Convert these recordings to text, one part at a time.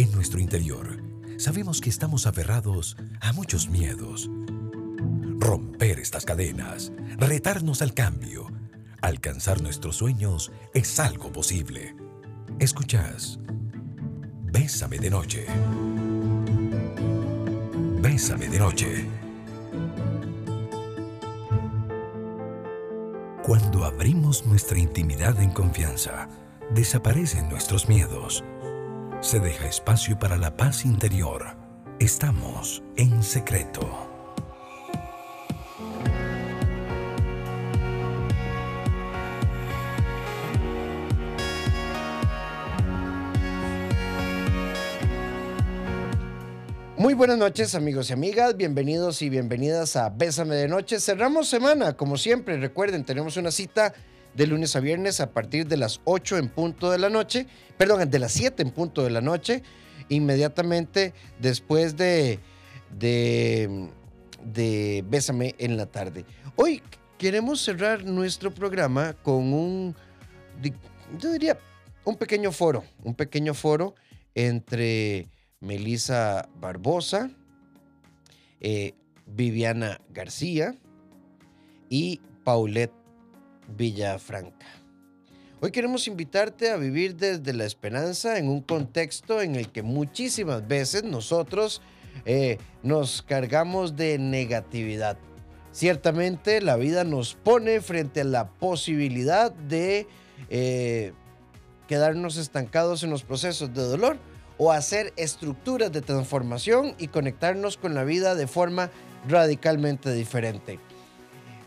En nuestro interior, sabemos que estamos aferrados a muchos miedos. Romper estas cadenas, retarnos al cambio, alcanzar nuestros sueños es algo posible. Escuchas. Bésame de noche. Bésame de noche. Cuando abrimos nuestra intimidad en confianza, desaparecen nuestros miedos. Se deja espacio para la paz interior. Estamos en secreto. Muy buenas noches amigos y amigas, bienvenidos y bienvenidas a Bésame de Noche. Cerramos semana, como siempre, recuerden, tenemos una cita de lunes a viernes a partir de las 8 en punto de la noche, perdón, de las 7 en punto de la noche, inmediatamente después de, de, Bésame en la tarde. Hoy queremos cerrar nuestro programa con un, yo diría, un pequeño foro, un pequeño foro entre Melisa Barbosa, eh, Viviana García y Paulette Villafranca. Hoy queremos invitarte a vivir desde la esperanza en un contexto en el que muchísimas veces nosotros eh, nos cargamos de negatividad. Ciertamente la vida nos pone frente a la posibilidad de eh, quedarnos estancados en los procesos de dolor o hacer estructuras de transformación y conectarnos con la vida de forma radicalmente diferente.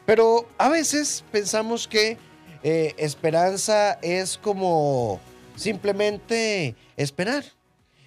Pero a veces pensamos que eh, esperanza es como simplemente esperar.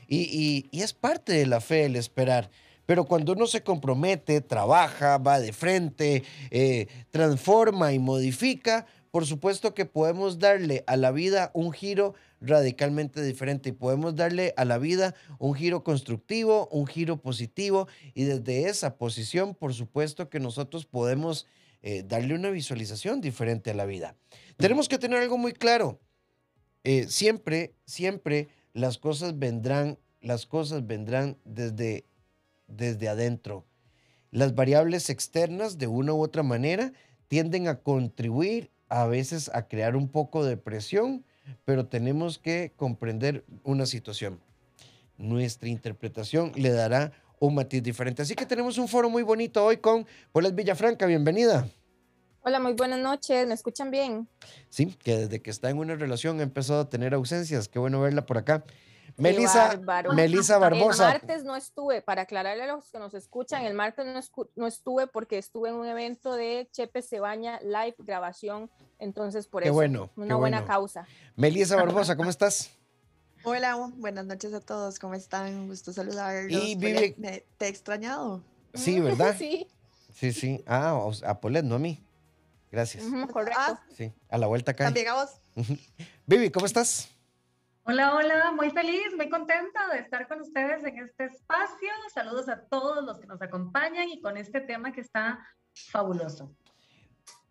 Y, es parte de la fe el esperar. Pero cuando uno se compromete, trabaja, va de frente, eh, transforma y modifica, por supuesto que podemos darle a la vida un giro radicalmente diferente y podemos darle a la vida un giro constructivo, un giro positivo y desde esa posición, por supuesto que nosotros podemos eh, darle una visualización diferente a la vida. Tenemos que tener algo muy claro. Eh, siempre, siempre las cosas vendrán, las cosas vendrán desde, desde adentro. Las variables externas, de una u otra manera, tienden a contribuir a veces a crear un poco de presión, pero tenemos que comprender una situación. Nuestra interpretación le dará un matiz diferente. Así que tenemos un foro muy bonito hoy con Paulette Villafranca. Bienvenida. Hola, muy buenas noches. ¿Me escuchan bien? Sí, que desde que está en una relación ha empezado a tener ausencias. Qué bueno verla por acá. Melisa, Melisa Barbosa. El martes no estuve, para aclararle a los que nos escuchan, el martes no, estuve porque estuve en un evento de Chepe Cebaña Live grabación, entonces por qué eso, bueno, una buena causa. Melisa Barbosa, ¿cómo estás? Hola, buenas noches a todos, ¿cómo están? Un gusto saludarlos. Y Vivi... ¿Te he extrañado? Sí, ¿verdad? sí. Sí, sí. Ah, a Polet, no a mí. Gracias. correcto. Ah. Sí, a la vuelta acá. También a vos. Vivi, ¿cómo estás? Hola, hola, muy feliz, muy contenta de estar con ustedes en este espacio. Saludos a todos los que nos acompañan y con este tema que está fabuloso.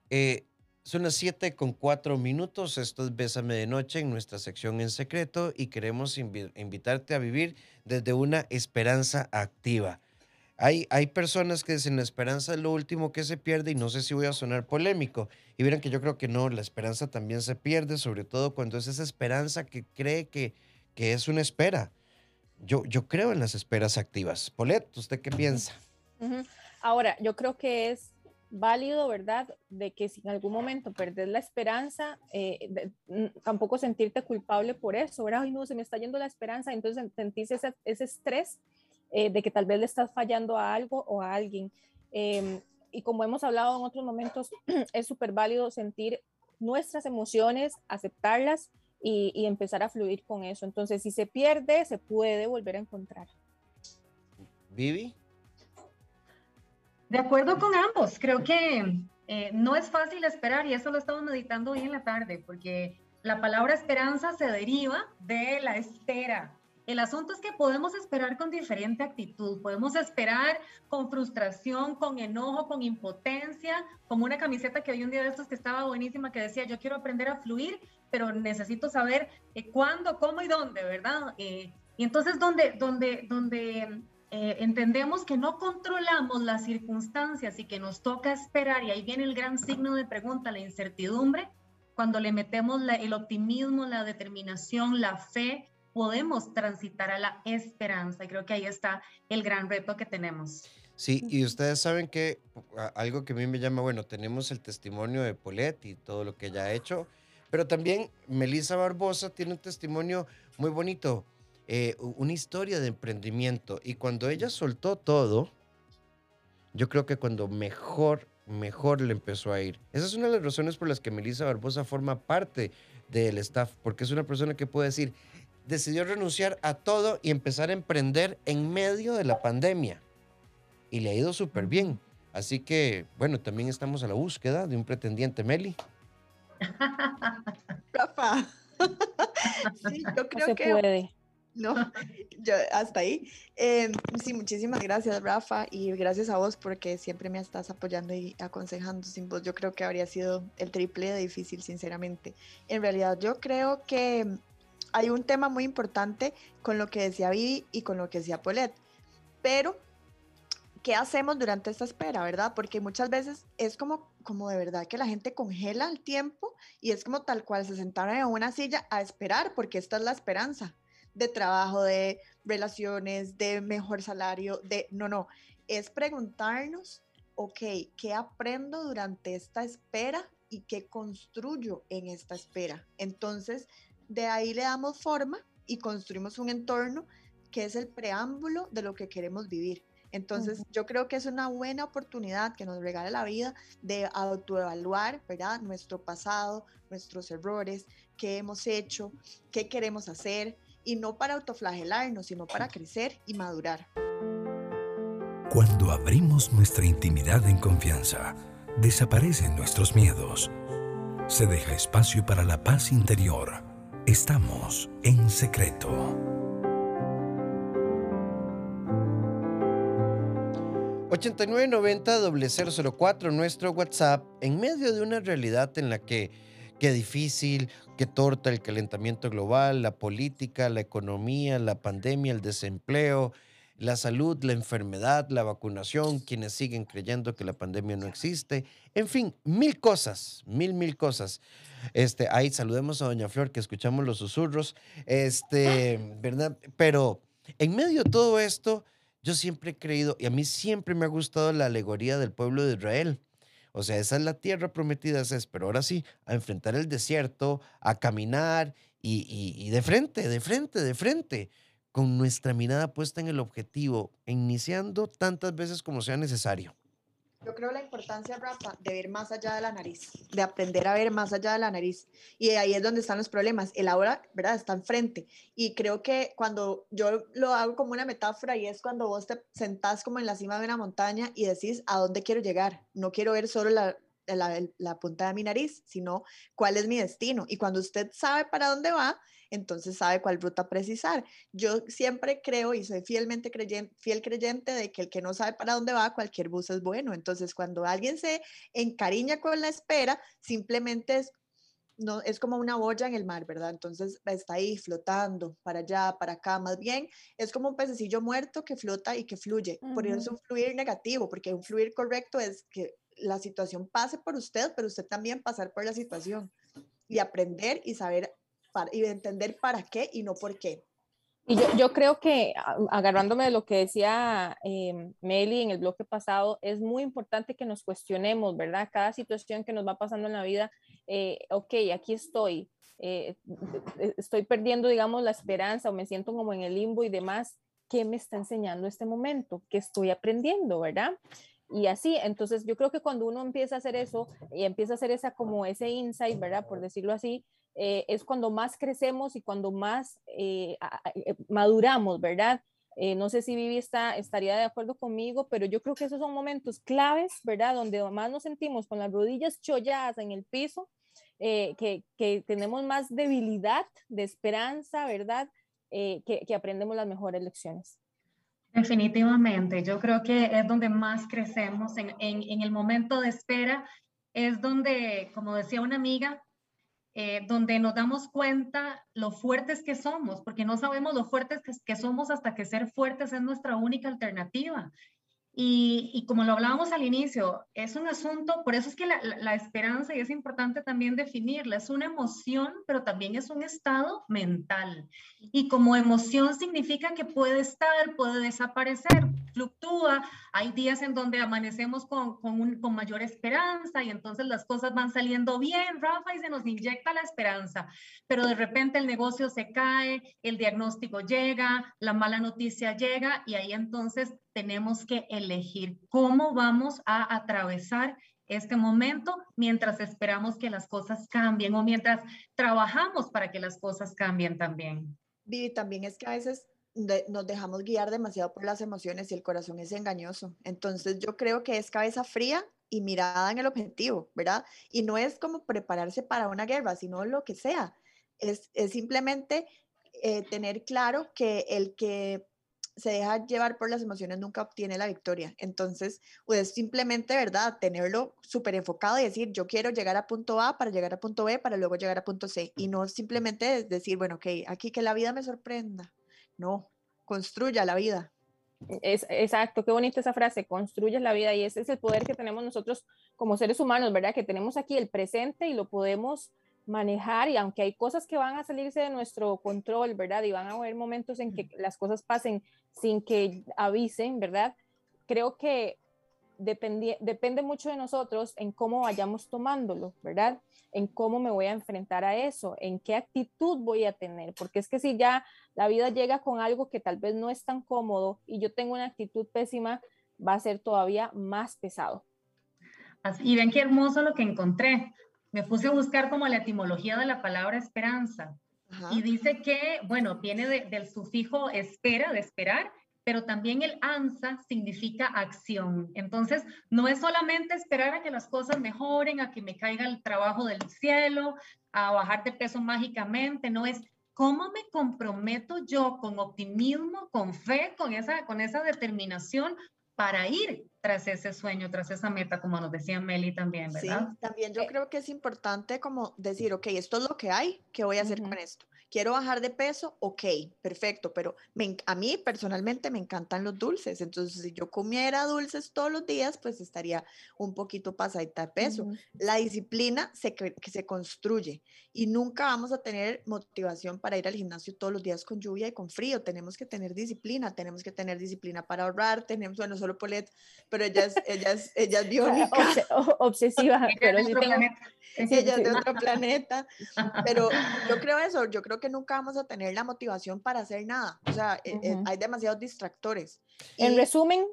Eh, son las 7 con 4 minutos. Esto es Bésame de Noche en nuestra sección en secreto y queremos invitarte a vivir desde una esperanza activa. Hay, hay personas que dicen la esperanza es lo último que se pierde y no sé si voy a sonar polémico. Y miren que yo creo que no, la esperanza también se pierde, sobre todo cuando es esa esperanza que cree que, que es una espera. Yo, yo creo en las esperas activas. Polet, ¿usted qué piensa? Ahora, yo creo que es válido, ¿verdad? De que si en algún momento perdes la esperanza, eh, tampoco sentirte culpable por eso, ¿verdad? Ay, no, se me está yendo la esperanza, entonces sentís ese, ese estrés eh, de que tal vez le estás fallando a algo o a alguien. Em, y como hemos hablado en otros momentos, es súper válido sentir nuestras emociones, aceptarlas y, y, empezar a fluir con eso. Entonces, si se pierde, se puede volver a encontrar. Vivi. De acuerdo con ambos, creo que eh, no es fácil esperar y eso lo estamos meditando hoy en la tarde, porque la palabra esperanza se deriva de la espera, el asunto es que podemos esperar con diferente actitud, podemos esperar con frustración, con enojo, con impotencia, como una camiseta que vi un día de estos que estaba buenísima que decía, yo quiero aprender a fluir, pero necesito saber eh, cuándo, cómo y dónde, ¿verdad? Eh, Y entonces donde, donde, donde eh, entendemos que no controlamos las circunstancias y que nos toca esperar, y ahí viene el gran signo de pregunta, la incertidumbre, cuando le metemos el optimismo, la determinación, la fe, podemos transitar a la esperanza. Y creo que ahí está el gran reto que tenemos. Sí, y ustedes saben que algo que a mí me llama, bueno, tenemos el testimonio de Polet y todo lo que ella ha hecho, pero también Melissa Barbosa tiene un testimonio muy bonito. Eh, una historia de emprendimiento. Y cuando ella soltó todo, yo creo que cuando mejor, mejor le empezó a ir. Esa es una de las razones por las que Melissa Barbosa forma parte del staff, porque es una persona que puede decir, decidió renunciar a todo y empezar a emprender en medio de la pandemia. Y le ha ido súper bien. Así que, bueno, también estamos a la búsqueda de un pretendiente, Meli. Rafa. sí, yo creo que puede. No, yo hasta ahí. Em, sí, muchísimas gracias, Rafa, y gracias a vos porque siempre me estás apoyando y aconsejando. Sin vos, yo creo que habría sido el triple de difícil, sinceramente. En realidad, yo creo que hay un tema muy importante con lo que decía Vivi y con lo que decía Polet, pero ¿qué hacemos durante esta espera, verdad? Porque muchas veces es como, como de verdad que la gente congela el tiempo y es como tal cual se sentaron en una silla a esperar, porque esta es la esperanza de trabajo, de relaciones, de mejor salario, de no, no, es preguntarnos, ok, ¿qué aprendo durante esta espera y qué construyo en esta espera? Entonces, de ahí le damos forma y construimos un entorno que es el preámbulo de lo que queremos vivir. Entonces, yo creo que es una buena oportunidad que nos regala la vida de autoevaluar, ¿verdad? Nuestro pasado, nuestros errores, qué hemos hecho, qué queremos hacer, y no para autoflagelarnos, sino para crecer y madurar. Cuando abrimos nuestra intimidad en confianza, desaparecen nuestros miedos. Se deja espacio para la paz interior. Estamos en secreto. $8990-004, nuestro WhatsApp, en medio de una realidad en la que Qué difícil, qué torta el calentamiento global, la política, la economía, la pandemia, el desempleo, la salud, la enfermedad, la vacunación, quienes siguen creyendo que la pandemia no existe, en fin, mil cosas, mil, mil cosas. Este, ahí saludemos a Doña Flor, que escuchamos los susurros, este, ¿verdad? Pero en medio de todo esto, yo siempre he creído, y a mí siempre me ha gustado la alegoría del pueblo de Israel. O sea, esa es la tierra prometida, es, pero ahora sí, a enfrentar el desierto, a caminar y, y, de frente, de frente, de frente, con nuestra mirada puesta en el objetivo, iniciando tantas veces como sea necesario. Yo creo la importancia, Rafa, de ver más allá de la nariz, de aprender a ver más allá de la nariz. Y ahí es donde están los problemas. El ahora, ¿verdad? Está enfrente. Y creo que cuando yo lo hago como una metáfora y es cuando vos te sentás como en la cima de una montaña y decís a dónde quiero llegar. No quiero ver solo la, la, la punta de mi nariz, sino cuál es mi destino. Y cuando usted sabe para dónde va, entonces sabe cuál ruta precisar. Yo siempre creo y soy fielmente creyente, fiel creyente de que el que no sabe para dónde va, cualquier bus es bueno. Entonces, cuando alguien se encariña con la espera, simplemente es no es como una boya en el mar, ¿verdad? Entonces está ahí flotando para allá, para acá, más bien es como un pececillo muerto que flota y que fluye. Por eso es un fluir negativo, porque un fluir correcto es que la situación pase por usted, pero usted también pasar por la situación y aprender y saber y entender para qué y no por qué. Y yo, yo creo que, agarrándome de lo que decía eh, Meli en el bloque pasado, es muy importante que nos cuestionemos, ¿verdad? Cada situación que nos va pasando en la vida, eh, ok, aquí estoy, eh, estoy perdiendo, digamos, la esperanza o me siento como en el limbo y demás. ¿Qué me está enseñando este momento? ¿Qué estoy aprendiendo, verdad? Y así. Entonces, yo creo que cuando uno empieza a hacer eso y empieza a hacer esa como ese insight, ¿verdad? Por decirlo así, eh, es cuando más crecemos y cuando más eh, eh, maduramos, ¿verdad? no sé si Vivi está, estaría de acuerdo conmigo, pero yo creo que esos son momentos claves, ¿verdad? Donde más nos sentimos con las rodillas cholladas en el piso, que, que, tenemos más debilidad de esperanza, ¿verdad? que, que aprendemos las mejores lecciones. Definitivamente, yo creo que es donde más crecemos, en, el momento de espera, es donde, como decía una amiga, eh, donde nos damos cuenta lo fuertes que somos, porque no sabemos lo fuertes que somos hasta que ser fuertes es nuestra única alternativa. Y, como lo hablábamos al inicio, es un asunto, por eso es que la, esperanza, y es importante también definirla, es una emoción, pero también es un estado mental. Y como emoción significa que puede estar, puede desaparecer, fluctúa. Hay días en donde amanecemos con, con, con mayor esperanza y entonces las cosas van saliendo bien, Rafa, y se nos inyecta la esperanza. Pero de repente el negocio se cae, el diagnóstico llega, la mala noticia llega y ahí entonces tenemos que elegir cómo vamos a atravesar este momento mientras esperamos que las cosas cambien o mientras trabajamos para que las cosas cambien también. Vivi, también es que a veces nos dejamos guiar demasiado por las emociones y el corazón es engañoso. Entonces yo creo que es cabeza fría y mirada en el objetivo, ¿verdad? Y no es como prepararse para una guerra, sino lo que sea. Es, simplemente eh, tener claro que el que se deja llevar por las emociones nunca obtiene la victoria. Entonces, pues simplemente, ¿verdad? Tenerlo súper enfocado y decir, yo quiero llegar a punto A para llegar a punto B para luego llegar a punto C. Y no simplemente decir, bueno, ok, aquí que la vida me sorprenda. No, construya la vida. Es, exacto, qué bonita esa frase, construye la vida y ese es el poder que tenemos nosotros como seres humanos, ¿verdad? Que tenemos aquí el presente y lo podemos manejar y aunque hay cosas que van a salirse de nuestro control, ¿verdad? Y van a haber momentos en que las cosas pasen sin que avisen, ¿verdad? Creo que depende mucho de nosotros en cómo vayamos tomándolo, ¿verdad? En cómo me voy a enfrentar a eso, en qué actitud voy a tener, porque es que si ya la vida llega con algo que tal vez no es tan cómodo y yo tengo una actitud pésima, va a ser todavía más pesado. Y ven qué hermoso lo que encontré me puse a buscar como la etimología de la palabra esperanza. Y dice que, bueno, viene del sufijo espera, de esperar, pero también el ansa significa acción. Entonces, no es solamente esperar a que las cosas mejoren, a que me caiga el trabajo del cielo, a bajar de peso mágicamente, no es cómo me comprometo yo con optimismo, con fe, con esa, con esa determinación para ir tras ese sueño, tras esa meta, como nos decía Meli también, ¿verdad? Sí, también yo eh creo que es importante como decir, ok, esto es lo que hay, ¿qué voy a hacer con esto? Quiero bajar de peso, ok, perfecto, pero a mí personalmente me encantan los dulces, entonces si yo comiera dulces todos los días, pues estaría un poquito pasadita de peso. La disciplina se, se construye y nunca vamos a tener motivación para ir al gimnasio todos los días con lluvia y con frío, tenemos que tener disciplina, tenemos que tener disciplina para ahorrar, tenemos, bueno, solo Polet, pero ella es, ella es, ella es biónica. obsesiva, pero sí tengo... Ella es de otro planeta, pero yo creo eso, yo creo que nunca vamos a tener la motivación para hacer nada. O sea, e, e, hay demasiados distractores. En resumen,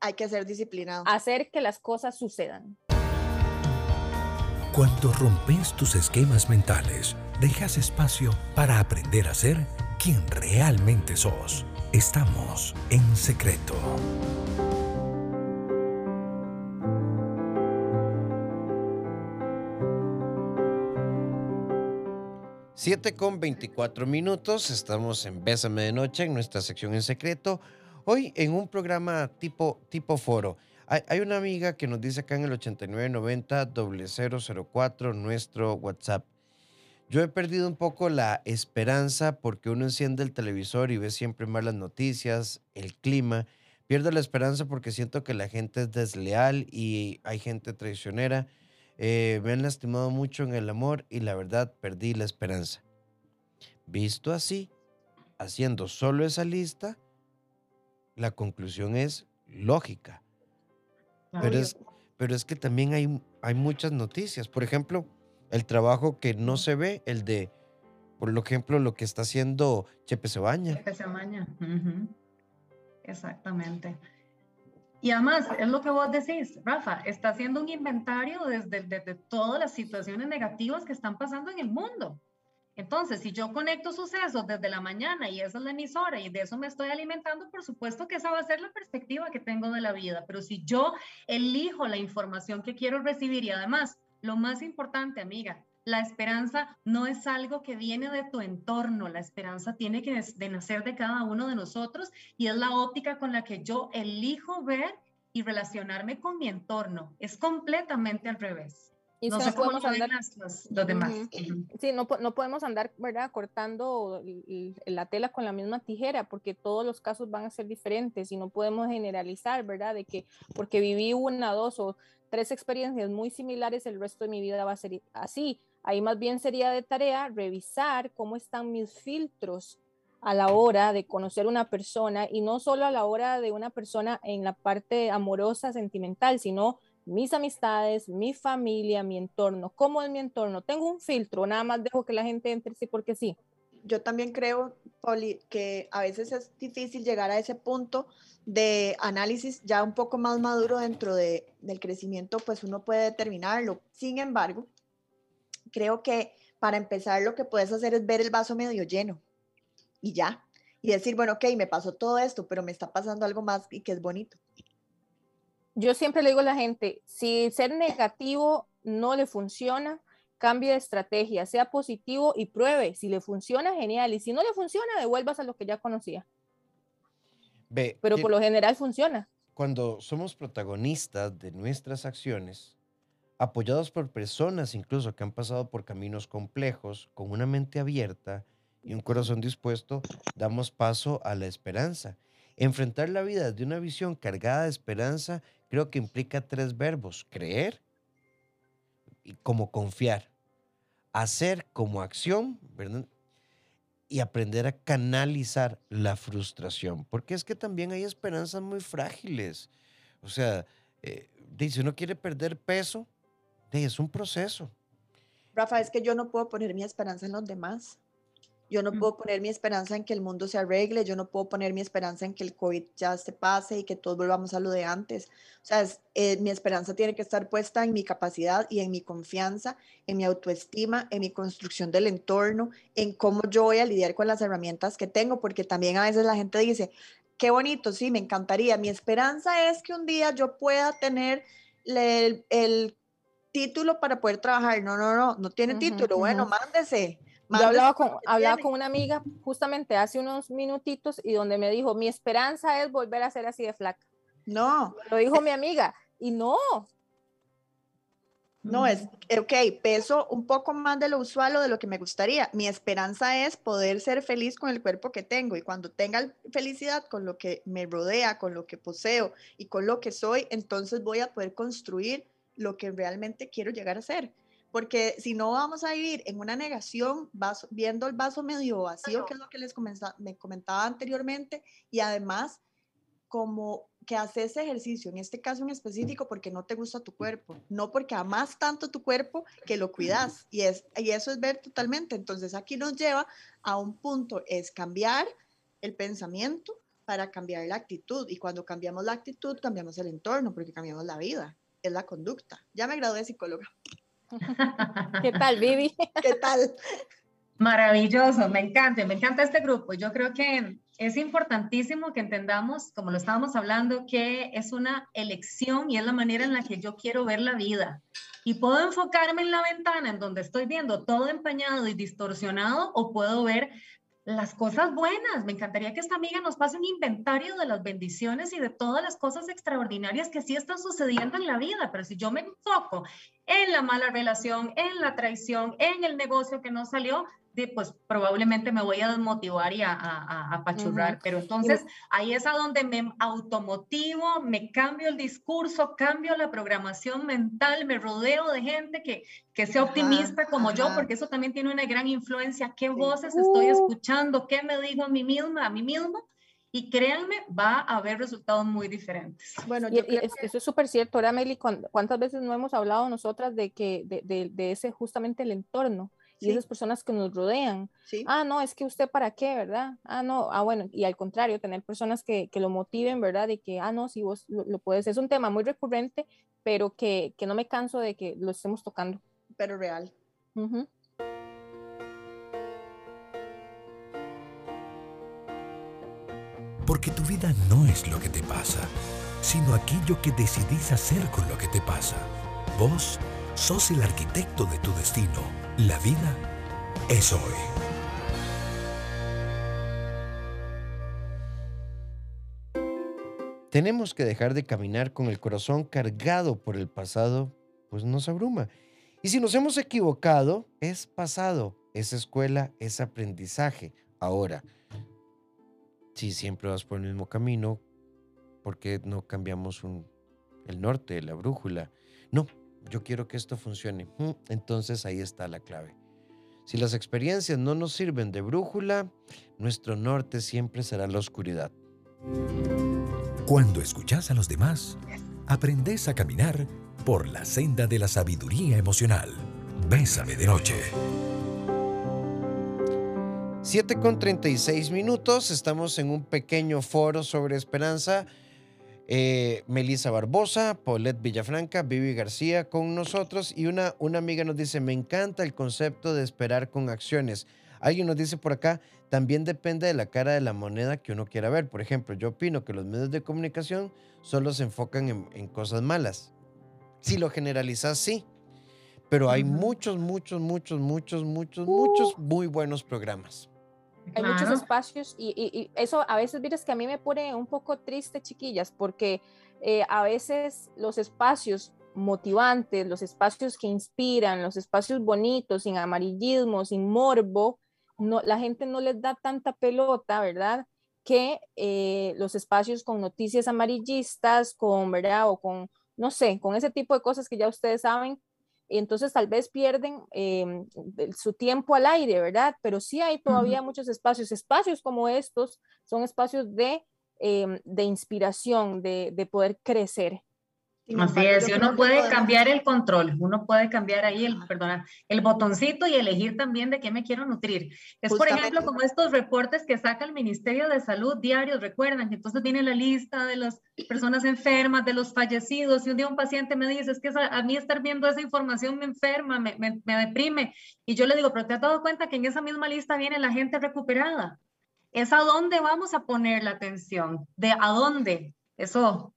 hay que ser disciplinado. Hacer que las cosas sucedan. Cuando rompes tus esquemas mentales, dejas espacio para aprender a ser quien realmente sos. Estamos en secreto. 7 con 24 minutos, estamos en Bésame de Noche, en nuestra sección en secreto. Hoy en un programa tipo, tipo foro. Hay, una amiga que nos dice acá en el 8990-004, nuestro WhatsApp. Yo he perdido un poco la esperanza porque uno enciende el televisor y ve siempre malas noticias, el clima. Pierdo la esperanza porque siento que la gente es desleal y hay gente traicionera. Eh, me han lastimado mucho en el amor y la verdad perdí la esperanza. Visto así, haciendo solo esa lista, la conclusión es lógica. Pero es, pero es que también hay, hay muchas noticias. Por ejemplo, el trabajo que no se ve, el de, por ejemplo, lo que está haciendo Chepe Cebaña. Chepe Cebaña. Exactamente. Y además, es lo que vos decís, Rafa, está haciendo un inventario desde, desde todas las situaciones negativas que están pasando en el mundo. Entonces, si yo conecto sucesos desde la mañana y esa es la emisora y de eso me estoy alimentando, por supuesto que esa va a ser la perspectiva que tengo de la vida. Pero si yo elijo la información que quiero recibir y además, lo más importante, amiga, la esperanza no es algo que viene de tu entorno, la esperanza tiene que de nacer de cada uno de nosotros y es la óptica con la que yo elijo ver y relacionarme con mi entorno. Es completamente al revés. no sé cómo andar... los, demás. Sí, no, no, podemos andar, ¿verdad? Cortando la tela con la misma tijera, porque todos los casos van a ser diferentes y no podemos generalizar, ¿verdad? De que porque viví una, dos o tres experiencias muy similares, el resto de mi vida va a ser así. Ahí más bien sería de tarea revisar cómo están mis filtros a la hora de conocer una persona y no solo a la hora de una persona en la parte amorosa, sentimental, sino mis amistades, mi familia, mi entorno. ¿Cómo es mi entorno? Tengo un filtro, nada más dejo que la gente entre sí porque sí. Yo también creo, Poli, que a veces es difícil llegar a ese punto de análisis ya un poco más maduro dentro de, del crecimiento, pues uno puede determinarlo. Sin embargo, creo que para empezar lo que puedes hacer es ver el vaso medio lleno y ya. Y decir, bueno, ok, me pasó todo esto, pero me está pasando algo más y que es bonito yo siempre le digo a la gente, si ser negativo no le funciona, cambie de estrategia, sea positivo y pruebe. Si le funciona, genial. Y si no le funciona, devuelvas a lo que ya conocía. Pero por lo general funciona. Cuando somos protagonistas de nuestras acciones, apoyados por personas incluso que han pasado por caminos complejos, con una mente abierta y un corazón dispuesto, damos paso a la esperanza. Enfrentar la vida de una visión cargada de esperanza creo que implica tres verbos, creer y como confiar, hacer como acción, ¿verdad? Y aprender a canalizar la frustración, porque es que también hay esperanzas muy frágiles. O sea, eh, si uno quiere perder peso, es un proceso. Rafa, es que yo no puedo poner mi esperanza en los demás. Yo no puedo poner mi esperanza en que el mundo se arregle, yo no puedo poner mi esperanza en que el COVID ya se pase y que todos volvamos a lo de antes. O sea, eh, mi esperanza tiene que estar puesta en mi capacidad y en mi confianza, en mi autoestima, en mi construcción del entorno, en cómo yo voy a lidiar con las herramientas que tengo, porque también a veces la gente dice, qué bonito, sí, me encantaría. Mi esperanza es que un día yo pueda tener el, el título para poder trabajar. No, no, no, no tiene título. Bueno, mándese yo hablaba con, hablaba con una amiga justamente hace unos minutitos y donde me dijo, mi esperanza es volver a ser así de flaca. No. Lo dijo mi amiga. Y no. No, es, ok, peso un poco más de lo usual o de lo que me gustaría. Mi esperanza es poder ser feliz con el cuerpo que tengo y cuando tenga felicidad con lo que me rodea, con lo que poseo y con lo que soy, entonces voy a poder construir lo que realmente quiero llegar a ser porque si no vamos a vivir en una negación, viendo el vaso medio vacío, que es lo que les me comentaba anteriormente, y además como que haces ejercicio, en este caso en específico, porque no te gusta tu cuerpo, no porque amas tanto tu cuerpo que lo cuidas, y, es, y eso es ver totalmente. Entonces aquí nos lleva a un punto, es cambiar el pensamiento para cambiar la actitud, y cuando cambiamos la actitud, cambiamos el entorno, porque cambiamos la vida, es la conducta. Ya me gradué de psicóloga. ¿Qué tal, Vivi? ¿Qué tal? Maravilloso, me encanta, me encanta este grupo. Yo creo que es importantísimo que entendamos, como lo estábamos hablando, que es una elección y es la manera en la que yo quiero ver la vida. Y puedo enfocarme en la ventana en donde estoy viendo todo empañado y distorsionado o puedo ver las cosas buenas. Me encantaría que esta amiga nos pase un inventario de las bendiciones y de todas las cosas extraordinarias que sí están sucediendo en la vida. Pero si yo me enfoco en la mala relación, en la traición, en el negocio que no salió, pues probablemente me voy a desmotivar y a, a, apachurrar. Pero entonces ahí es a donde me automotivo, me cambio el discurso, cambio la programación mental, me rodeo de gente que, que sea optimista como yo, porque eso también tiene una gran influencia. ¿Qué voces estoy uh. escuchando? ¿Qué me digo a mí misma, a mí mismo? Y créanme, va a haber resultados muy diferentes. Bueno, y, eso es súper cierto. Ahora, Meli, ¿cuántas veces no hemos hablado nosotras de que de, de, de ese justamente el entorno? Y esas personas que nos rodean. Ah, no, es que usted para qué, ¿verdad? Ah, no, ah, bueno, y al contrario, tener personas que, que lo motiven, ¿verdad? De que, ah, no, si vos lo, puedes. Es un tema muy recurrente, pero que, que, no me canso de que lo estemos tocando. Pero real. Porque tu vida no es lo que te pasa, sino aquello que decidís hacer con lo que te pasa. Vos sos el arquitecto de tu destino. La vida es hoy. Tenemos que dejar de caminar con el corazón cargado por el pasado, pues nos abruma. Y si nos hemos equivocado, es pasado. Esa escuela es aprendizaje. Ahora, si siempre vas por el mismo camino, ¿por qué no cambiamos el norte, la brújula? No, yo quiero que esto funcione. Mm, entonces ahí está la clave. Si las experiencias no nos sirven de brújula, nuestro norte siempre será la oscuridad. Cuando escuchas a los demás, aprendes a caminar por la senda de la sabiduría emocional. Bésame de noche. 7 con 36 minutos, estamos en un pequeño foro sobre esperanza. Eh, Melissa Barbosa, Paulette Villafranca, Vivi García con nosotros y una, una amiga nos dice, me encanta el concepto de esperar con acciones. Alguien nos dice por acá, también depende de la cara de la moneda que uno quiera ver. Por ejemplo, yo opino que los medios de comunicación solo se enfocan en, cosas malas. Si lo generalizas, sí. Pero hay muchos, muchos, muchos, muchos, muchos, muchos uh. muy buenos programas. Hay muchos espacios y, eso a veces, miras que a mí me pone un poco triste, chiquillas, porque eh, a veces los espacios motivantes, los espacios que inspiran, los espacios bonitos, sin amarillismo, sin morbo, no, la gente no les da tanta pelota, ¿verdad? Que eh, los espacios con noticias amarillistas, con, ¿verdad? O con, no sé, con ese tipo de cosas que ya ustedes saben, entonces tal vez pierden em, su tiempo al aire, ¿verdad? Pero sí hay todavía muchos espacios. Espacios como estos son espacios de, em, de inspiración, de, de, poder crecer. Así es, uno puede cambiar el control, uno puede cambiar ahí el, perdona, el botoncito y elegir también de qué me quiero nutrir. Es por ejemplo como estos reportes que saca el Ministerio de Salud diarios, recuerdan que entonces viene la lista de las personas enfermas, de los fallecidos, y un día un paciente me dice, es que a mí estar viendo esa información me enferma, me, me, me deprime, y yo le digo, pero te has dado cuenta que en esa misma lista viene la gente recuperada. Es a dónde vamos a poner la atención, de a dónde. Eso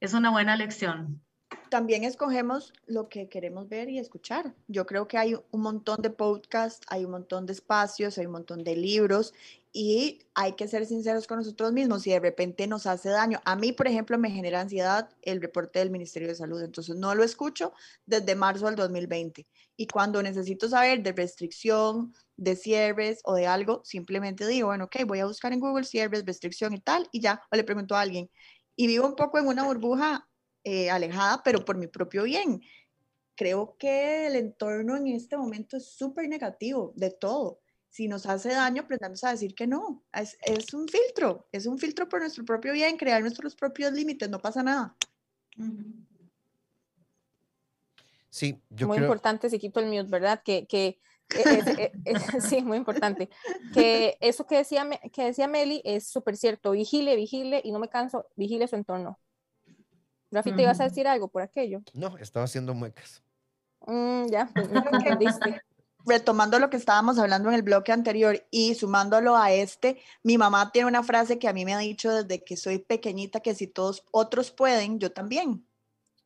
es una buena lección. También escogemos lo que queremos ver y escuchar. Yo creo que hay un montón de podcasts, hay un montón de espacios, hay un montón de libros y hay que ser sinceros con nosotros mismos. Si de repente nos hace daño, a mí, por ejemplo, me genera ansiedad el reporte del Ministerio de Salud, entonces no lo escucho desde marzo del 2020. Y cuando necesito saber de restricción, de cierres o de algo, simplemente digo, bueno, ok, voy a buscar en Google cierres, restricción y tal, y ya, o le pregunto a alguien, y vivo un poco en una burbuja eh, alejada, pero por mi propio bien. Creo que el entorno en este momento es súper negativo de todo. Si nos hace daño, aprendamos a decir que no. Es, es, un filtro, es un filtro por nuestro propio bien, crear nuestros propios límites, no pasa nada. Sí, yo Muy importante si quito el mute, ¿verdad? Que, que eh, sí, muy importante. Que eso que decía, que decía Meli es súper cierto. Vigile, vigile y no me canso, vigile su entorno. Rafi, ¿te ibas a decir algo por aquello? No, estaba haciendo muecas. Mm, ya, pues no entendiste. Retomando lo que estábamos hablando en el bloque anterior y sumándolo a este, mi mamá tiene una frase que a mí me ha dicho desde que soy pequeñita, que si todos otros pueden, yo también.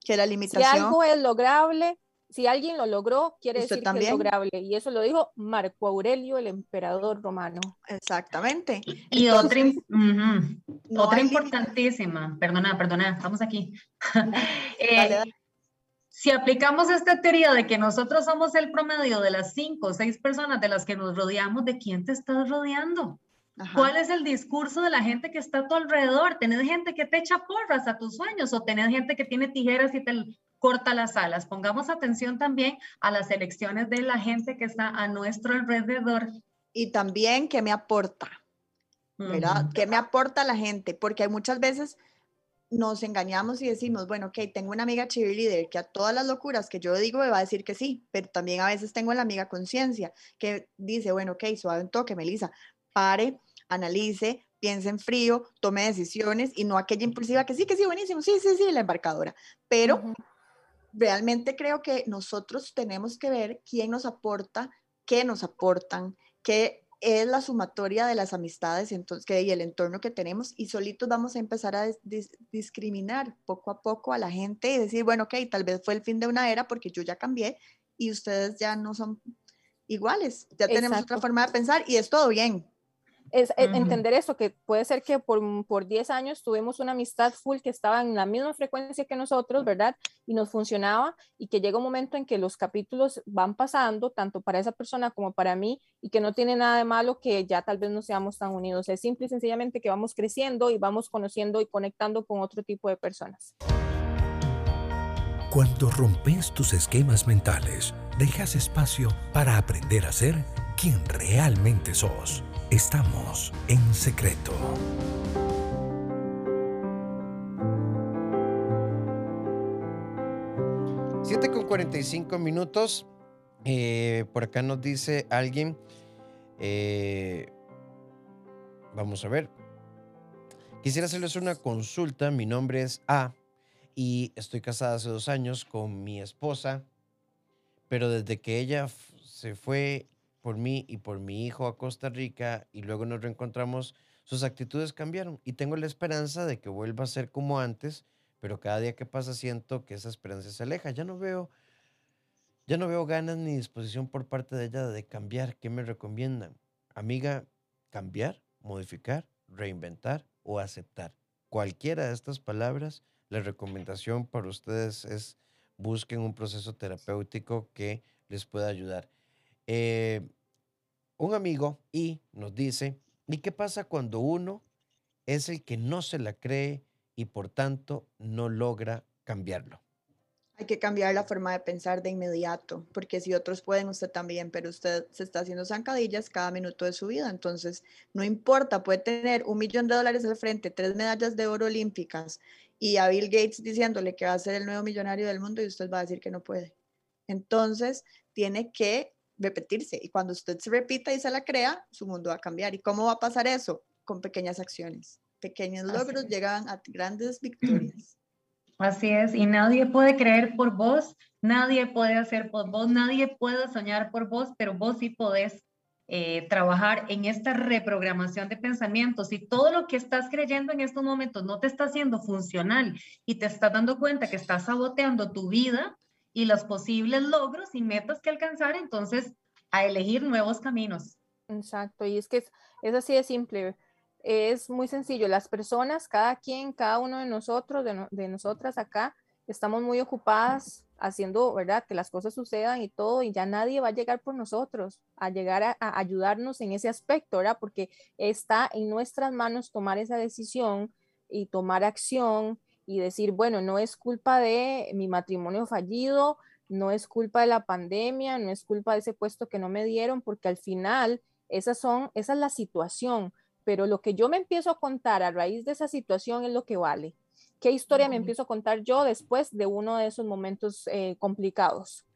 Que la limitación... Si algo es lograble, si alguien lo logró, quiere decir que es lograble. Y eso lo dijo Marco Aurelio, el emperador romano. Exactamente. Y otra, otra importantísima, perdona, perdona, estamos aquí. Eh, si aplicamos esta teoría de que nosotros somos el promedio de las cinco o seis personas de las que nos rodeamos, ¿de quién te estás rodeando? ¿Cuál es el discurso de la gente que está a tu alrededor? ¿Tenés gente que te echa porras a tus sueños o tenés gente que tiene tijeras y te corta las alas? Pongamos atención también a las elecciones de la gente que está a nuestro alrededor. Y también qué me aporta, ¿verdad? ¿Qué me aporta la gente? Porque hay muchas veces nos engañamos y decimos, bueno, ok, tengo una amiga cheerleader que a todas las locuras que yo digo me va a decir que sí, pero también a veces tengo la amiga conciencia que dice, bueno, ok, suave un toque, Melissa, pare, analice, piense en frío, tome decisiones y no aquella impulsiva que sí, que sí, buenísimo, sí, sí, sí, la embarcadora. Pero realmente creo que nosotros tenemos que ver quién nos aporta, qué nos aportan, qué es la sumatoria de las amistades entonces, que, y el entorno que tenemos y solitos vamos a empezar a discriminar poco a poco a la gente y decir, bueno, ok, tal vez fue el fin de una era porque yo ya cambié y ustedes ya no son iguales, ya tenemos otra forma de pensar y es todo bien, es entender eso, que puede ser que por, por 10 años tuvimos una amistad full que estaba en la misma frecuencia que nosotros, ¿verdad? Y nos funcionaba y que llega un momento en que los capítulos van pasando, tanto para esa persona como para mí, y que no tiene nada de malo que ya tal vez no seamos tan unidos. Es simple y sencillamente que vamos creciendo y vamos conociendo y conectando con otro tipo de personas. Cuando rompes tus esquemas mentales, dejas espacio para aprender a ser quien realmente sos. Estamos en secreto. 7 con 45 minutos. Eh, por acá nos dice alguien. Eh, vamos a ver. Quisiera hacerles una consulta. Mi nombre es A y estoy casada hace dos años con mi esposa. Pero desde que ella se fue por mí y por mi hijo a Costa Rica y luego nos reencontramos, sus actitudes cambiaron y tengo la esperanza de que vuelva a ser como antes, pero cada día que pasa siento que esa esperanza se aleja. Ya no veo, ya no veo ganas ni disposición por parte de ella de cambiar. ¿Qué me recomiendan? Amiga, cambiar, modificar, reinventar o aceptar. Cualquiera de estas palabras, la recomendación para ustedes es busquen un proceso terapéutico que les pueda ayudar. Eh, un amigo y nos dice, ¿y qué pasa cuando uno es el que no se la cree y por tanto no logra cambiarlo? Hay que cambiar la forma de pensar de inmediato, porque si otros pueden, usted también, pero usted se está haciendo zancadillas cada minuto de su vida. Entonces, no importa, puede tener un millón de dólares al frente, tres medallas de oro olímpicas y a Bill Gates diciéndole que va a ser el nuevo millonario del mundo y usted va a decir que no puede. Entonces, tiene que repetirse. Y cuando usted se repita y se la crea, su mundo va a cambiar. ¿Y cómo va a pasar eso? Con pequeñas acciones. Pequeños logros llegan a grandes victorias. Así es, y nadie puede creer por vos, nadie puede hacer por vos, nadie puede soñar por vos, pero vos sí podés eh, trabajar en esta reprogramación de pensamientos. Y todo lo que estás creyendo en estos momentos no te está haciendo funcional y te estás dando cuenta que estás saboteando tu vida, y los posibles logros y metas que alcanzar, entonces a elegir nuevos caminos. Exacto, y es que es, así de simple, es muy sencillo, las personas, cada quien, cada uno de nosotros, de, nosotras acá, estamos muy ocupadas haciendo, ¿verdad? Que las cosas sucedan y todo, y ya nadie va a llegar por nosotros, a llegar a, a, ayudarnos en ese aspecto, ¿verdad? Porque está en nuestras manos tomar esa decisión y tomar acción y decir, bueno, no es culpa de mi matrimonio fallido, no es culpa de la pandemia, no es culpa de ese puesto que no me dieron, porque al final esas son, esa es la situación, pero lo que yo me empiezo a contar a raíz de esa situación es lo que vale. ¿Qué historia me empiezo a contar yo después de uno de esos momentos eh, complicados?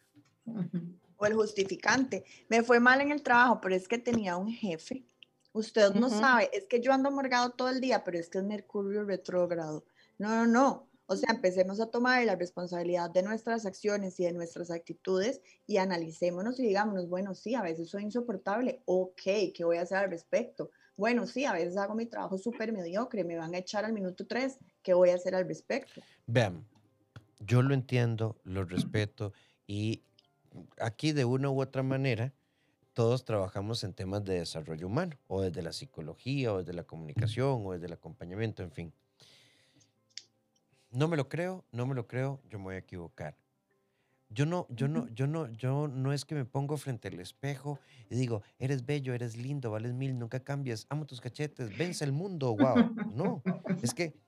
O el justificante. Me fue mal en el trabajo, pero es que tenía un jefe. Usted no sabe, es que yo ando morgado todo el día, pero es que es Mercurio retrógrado. No, no, no. O sea, empecemos a tomar la responsabilidad de nuestras acciones y de nuestras actitudes y analicémonos y digámonos, bueno, sí, a veces soy insoportable, ok, ¿qué voy a hacer al respecto? Bueno, sí, a veces hago mi trabajo súper mediocre, me van a echar al minuto tres, ¿qué voy a hacer al respecto? Vean, yo lo entiendo, lo respeto y aquí de una u otra manera todos trabajamos en temas de desarrollo humano, o desde la psicología, o desde la comunicación, o desde el acompañamiento, en fin. No me lo creo, no me lo creo, yo me voy a equivocar. Yo no, yo no, yo no, yo no es que me pongo frente al espejo y digo, eres bello, eres lindo, vales mil, nunca cambias, amo tus cachetes, vence el mundo, wow. No, es que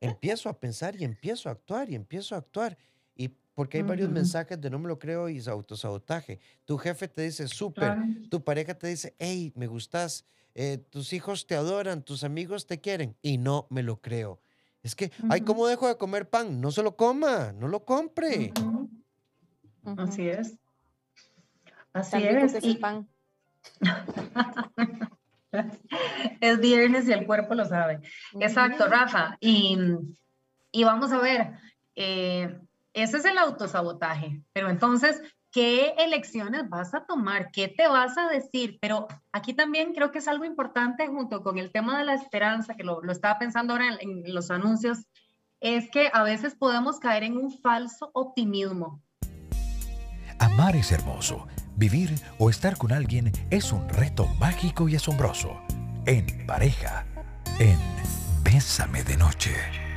empiezo a pensar y empiezo a actuar y empiezo a actuar. Y porque hay varios mensajes de no me lo creo y autosabotaje. Tu jefe te dice, súper, tu pareja te dice, hey, me gustas, eh, tus hijos te adoran, tus amigos te quieren y no me lo creo. Es que, ay, ¿cómo dejo de comer pan? No se lo coma, no lo compre. Así es. Así es. pan. es viernes y el cuerpo lo sabe. Exacto, Rafa. Y, vamos a ver, eh, ese es el autosabotaje. Pero entonces, qué elecciones vas a tomar, qué te vas a decir, pero aquí también creo que es algo importante junto con el tema de la esperanza, que lo, estaba pensando ahora en, en los anuncios, es que a veces podemos caer en un falso optimismo. Amar es hermoso, vivir o estar con alguien es un reto mágico y asombroso. en pareja, en Bésame de Noche.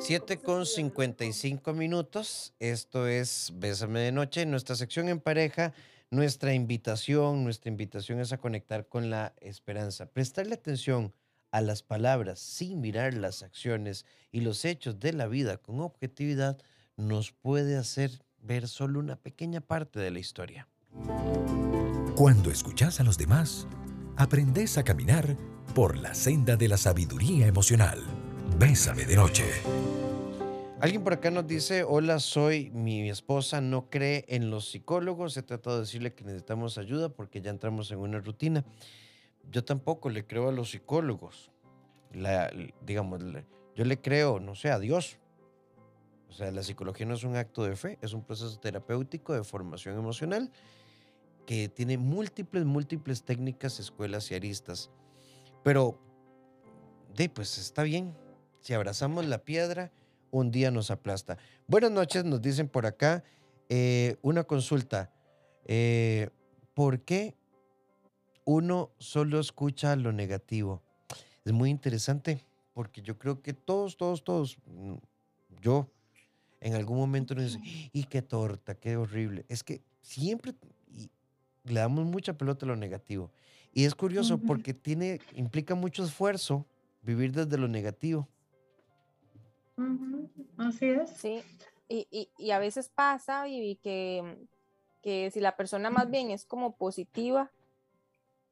7 con 55 minutos. Esto es Bésame de Noche, nuestra sección en pareja. Nuestra invitación, nuestra invitación es a conectar con la esperanza. Prestarle atención a las palabras sin mirar las acciones y los hechos de la vida con objetividad nos puede hacer ver solo una pequeña parte de la historia. Cuando escuchas a los demás, aprendes a caminar por la senda de la sabiduría emocional. Bésame de noche. Alguien por acá nos dice, hola, soy mi esposa, no cree en los psicólogos, he tratado de decirle que necesitamos ayuda porque ya entramos en una rutina. Yo tampoco le creo a los psicólogos. La, digamos, yo le creo, no sé, a Dios. O sea, la psicología no es un acto de fe, es un proceso terapéutico de formación emocional que tiene múltiples, múltiples técnicas, escuelas y aristas. Pero, de, pues está bien. Si abrazamos la piedra, un día nos aplasta. Buenas noches, nos dicen por acá. Eh, una consulta. Eh, ¿Por qué uno solo escucha lo negativo? Es muy interesante porque yo creo que todos, todos, todos, mm, yo en algún momento nos dicen, y qué torta, qué horrible. Es que siempre le damos mucha pelota a lo negativo. Y es curioso porque tiene, implica mucho esfuerzo vivir desde lo negativo. Así es. Sí, y, y, a veces pasa, y que, que si la persona más bien es como positiva,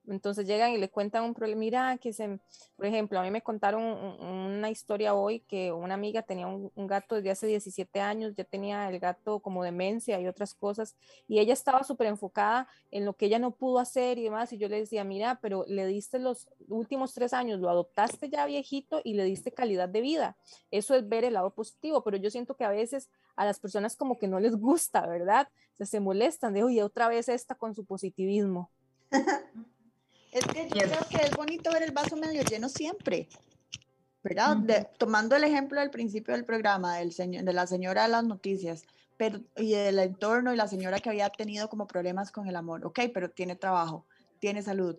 entonces llegan y le cuentan un problema, mira, que se, por ejemplo, a mí me contaron una historia hoy que una amiga tenía un, gato desde hace 17 años, ya tenía el gato como demencia y otras cosas, y ella estaba súper enfocada en lo que ella no pudo hacer y demás, y yo le decía, mira, pero le diste los últimos tres años, lo adoptaste ya viejito y le diste calidad de vida. Eso es ver el lado positivo, pero yo siento que a veces a las personas como que no les gusta, ¿verdad? se molestan de, oye, otra vez esta con su positivismo. Es que yo creo que es bonito ver el vaso medio lleno siempre, ¿verdad? tomando el ejemplo del principio del programa, del señor, de la señora de las noticias, pero, y del entorno y la señora que había tenido como problemas con el amor, ok, pero tiene trabajo, tiene salud,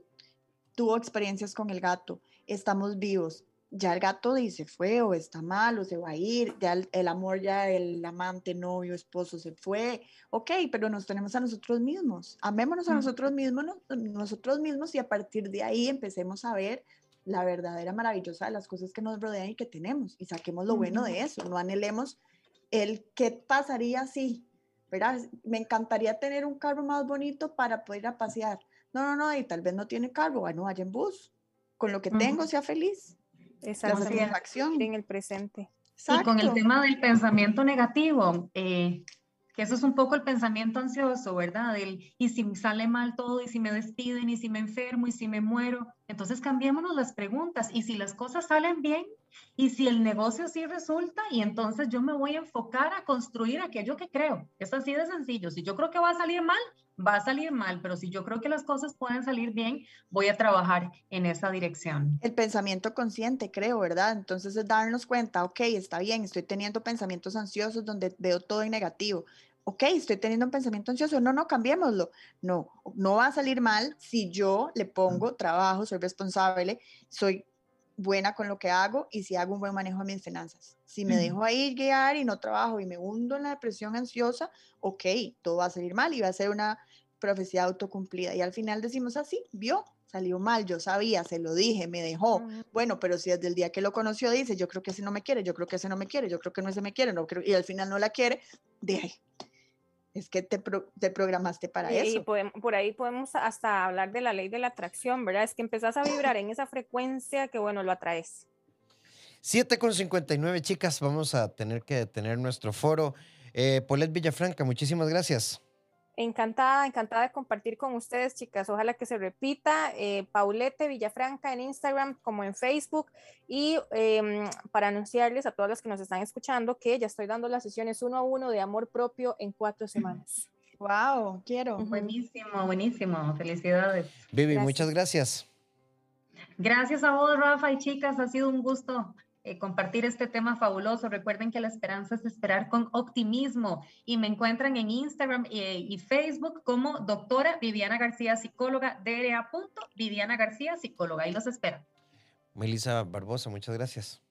tuvo experiencias con el gato, estamos vivos, ya el gato dice fue o está mal o se va a ir, ya el, amor, ya el amante, novio, esposo se fue, ok, pero nos tenemos a nosotros mismos, amémonos a nosotros mismos, nosotros mismos y a partir de ahí empecemos a ver la verdadera maravillosa de las cosas que nos rodean y que tenemos y saquemos lo bueno de eso, no anhelemos el qué pasaría si, ¿verdad? Me encantaría tener un carro más bonito para poder ir a pasear. No, no, no, y tal vez no tiene carro, bueno, vaya en bus. Con lo que tengo, sea feliz. Esa satisfacción en el presente. Y con el tema del pensamiento negativo, eh, que eso es un poco el pensamiento ansioso, ¿verdad? El, y si sale mal todo, y si me despiden, y si me enfermo, y si me muero. Entonces cambiémonos las preguntas. Y si las cosas salen bien, y si el negocio sí resulta, y entonces yo me voy a enfocar a construir aquello que creo. Es así de sencillo. Si yo creo que va a salir mal, va a salir mal, pero si yo creo que las cosas pueden salir bien, voy a trabajar en esa dirección. El pensamiento consciente, creo, ¿verdad? Entonces es darnos cuenta, ok, está bien, estoy teniendo pensamientos ansiosos donde veo todo en negativo. Ok, estoy teniendo un pensamiento ansioso, no, no, cambiémoslo. No, no va a salir mal si yo le pongo trabajo, soy responsable, soy buena con lo que hago y si hago un buen manejo de mis finanzas. Si me dejo ahí guiar y no trabajo y me hundo en la depresión ansiosa, ok, todo va a salir mal y va a ser una profecía autocumplida. Y al final decimos así, vio, salió mal, yo sabía, se lo dije, me dejó. Bueno, pero si desde el día que lo conoció dice, yo creo que ese no me quiere, yo creo que ese no me quiere, yo creo que no ese me quiere, no creo, y al final no la quiere, de es que te, te programaste para eso. Y por ahí podemos hasta hablar de la ley de la atracción, ¿verdad? Es que empezás a vibrar en esa frecuencia que, bueno, lo atraes. 7 con 59, chicas, vamos a tener que detener nuestro foro. Eh, Polet Villafranca, muchísimas gracias. Encantada, encantada de compartir con ustedes, chicas. Ojalá que se repita. Eh, Paulette Villafranca en Instagram como en Facebook. Y em, para anunciarles a todas las que nos están escuchando que ya estoy dando las sesiones uno a uno de amor propio en cuatro semanas. Wow, quiero. Buenísimo, buenísimo. Felicidades. Vivi, muchas gracias. Gracias a vos, Rafa y chicas. Ha sido un gusto eh, compartir este tema fabuloso. Recuerden que la esperanza es esperar con optimismo y me encuentran en Instagram eh, y Facebook como doctora Viviana García, psicóloga, DRA. Viviana García, psicóloga. Ahí los espero. Melissa Barbosa, muchas gracias.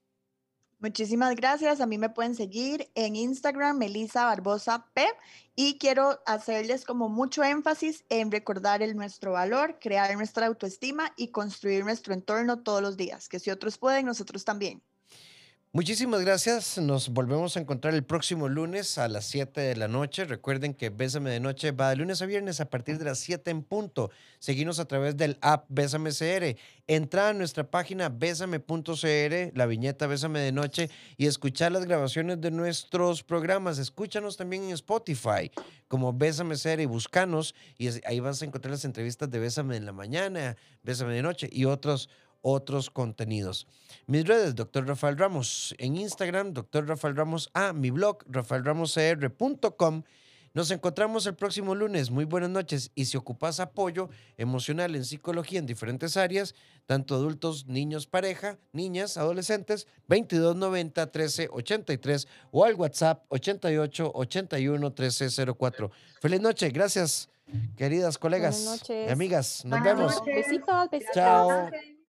Muchísimas gracias. A mí me pueden seguir en Instagram, Melissa Barbosa P. Y quiero hacerles como mucho énfasis en recordar el nuestro valor, crear nuestra autoestima y construir nuestro entorno todos los días. Que si otros pueden, nosotros también. Muchísimas gracias. Nos volvemos a encontrar el próximo lunes a las 7 de la noche. Recuerden que Bésame de Noche va de lunes a viernes a partir de las 7 en punto. Seguimos a través del app Bésame CR. Entra a nuestra página bésame.cr, la viñeta Bésame de Noche y escuchar las grabaciones de nuestros programas. Escúchanos también en Spotify como Bésame CR y buscanos y ahí vas a encontrar las entrevistas de Bésame en la mañana, Bésame de Noche y otros otros contenidos. Mis redes, Dr. Rafael Ramos, en Instagram, Dr. Rafael Ramos A, mi blog, rafaelramoscr.com. Nos encontramos el próximo lunes. Muy buenas noches. Y si ocupas apoyo emocional en psicología en diferentes áreas, tanto adultos, niños, pareja, niñas, adolescentes, 2290 1383 o al WhatsApp 88 81 1304. Feliz noche. Gracias, queridas colegas y amigas. Nos vemos. Besitos, besitos. Chao.